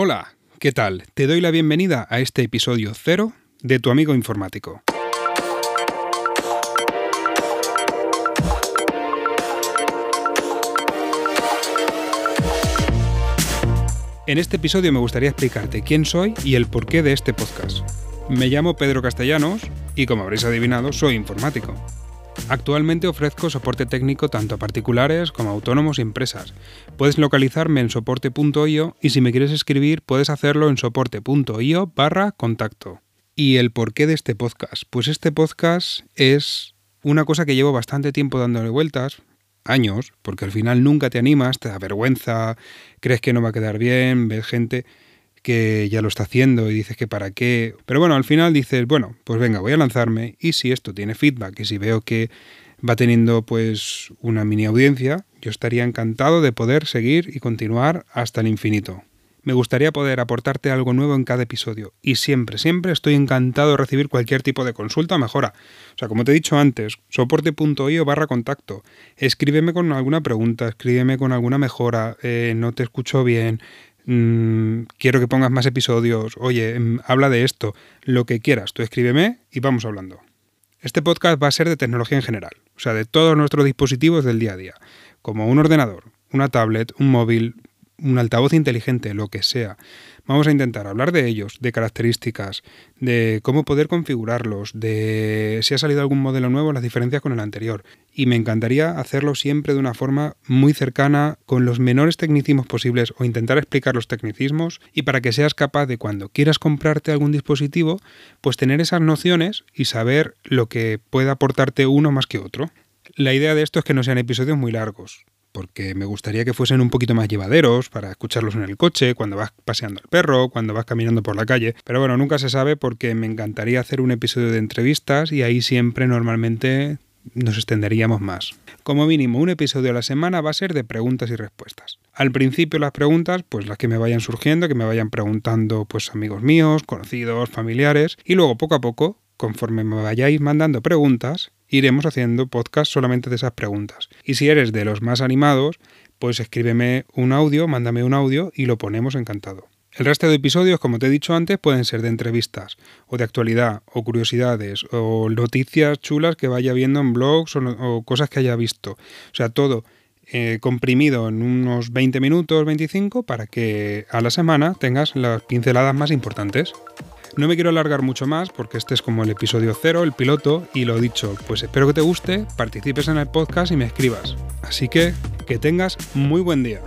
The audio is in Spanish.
Hola, ¿qué tal? Te doy la bienvenida a este episodio cero de Tu amigo informático. En este episodio me gustaría explicarte quién soy y el porqué de este podcast. Me llamo Pedro Castellanos y como habréis adivinado soy informático. Actualmente ofrezco soporte técnico tanto a particulares como a autónomos y empresas. Puedes localizarme en soporte.io y si me quieres escribir puedes hacerlo en soporte.io barra contacto. ¿Y el porqué de este podcast? Pues este podcast es una cosa que llevo bastante tiempo dándole vueltas, años, porque al final nunca te animas, te da vergüenza, crees que no va a quedar bien, ves gente que ya lo está haciendo y dices que para qué. Pero bueno, al final dices, bueno, pues venga, voy a lanzarme y si esto tiene feedback y si veo que va teniendo pues una mini audiencia, yo estaría encantado de poder seguir y continuar hasta el infinito. Me gustaría poder aportarte algo nuevo en cada episodio y siempre, siempre estoy encantado de recibir cualquier tipo de consulta o mejora. O sea, como te he dicho antes, soporte.io barra contacto. Escríbeme con alguna pregunta, escríbeme con alguna mejora, eh, no te escucho bien, Mm, quiero que pongas más episodios, oye, mm, habla de esto, lo que quieras, tú escríbeme y vamos hablando. Este podcast va a ser de tecnología en general, o sea, de todos nuestros dispositivos del día a día, como un ordenador, una tablet, un móvil, un altavoz inteligente, lo que sea. Vamos a intentar hablar de ellos, de características, de cómo poder configurarlos, de si ha salido algún modelo nuevo, las diferencias con el anterior. Y me encantaría hacerlo siempre de una forma muy cercana, con los menores tecnicismos posibles o intentar explicar los tecnicismos y para que seas capaz de cuando quieras comprarte algún dispositivo, pues tener esas nociones y saber lo que puede aportarte uno más que otro. La idea de esto es que no sean episodios muy largos porque me gustaría que fuesen un poquito más llevaderos para escucharlos en el coche, cuando vas paseando al perro, cuando vas caminando por la calle. Pero bueno, nunca se sabe porque me encantaría hacer un episodio de entrevistas y ahí siempre normalmente nos extenderíamos más. Como mínimo, un episodio a la semana va a ser de preguntas y respuestas. Al principio las preguntas, pues las que me vayan surgiendo, que me vayan preguntando pues amigos míos, conocidos, familiares, y luego poco a poco, conforme me vayáis mandando preguntas, iremos haciendo podcast solamente de esas preguntas. Y si eres de los más animados, pues escríbeme un audio, mándame un audio y lo ponemos encantado. El resto de episodios, como te he dicho antes, pueden ser de entrevistas, o de actualidad, o curiosidades, o noticias chulas que vaya viendo en blogs o, cosas que haya visto. O sea, todo eh, comprimido en unos 20 minutos, 25, para que a la semana tengas las pinceladas más importantes. No me quiero alargar mucho más porque este es como el episodio cero, el piloto, y lo dicho, pues espero que te guste, participes en el podcast y me escribas. Así que que tengas muy buen día.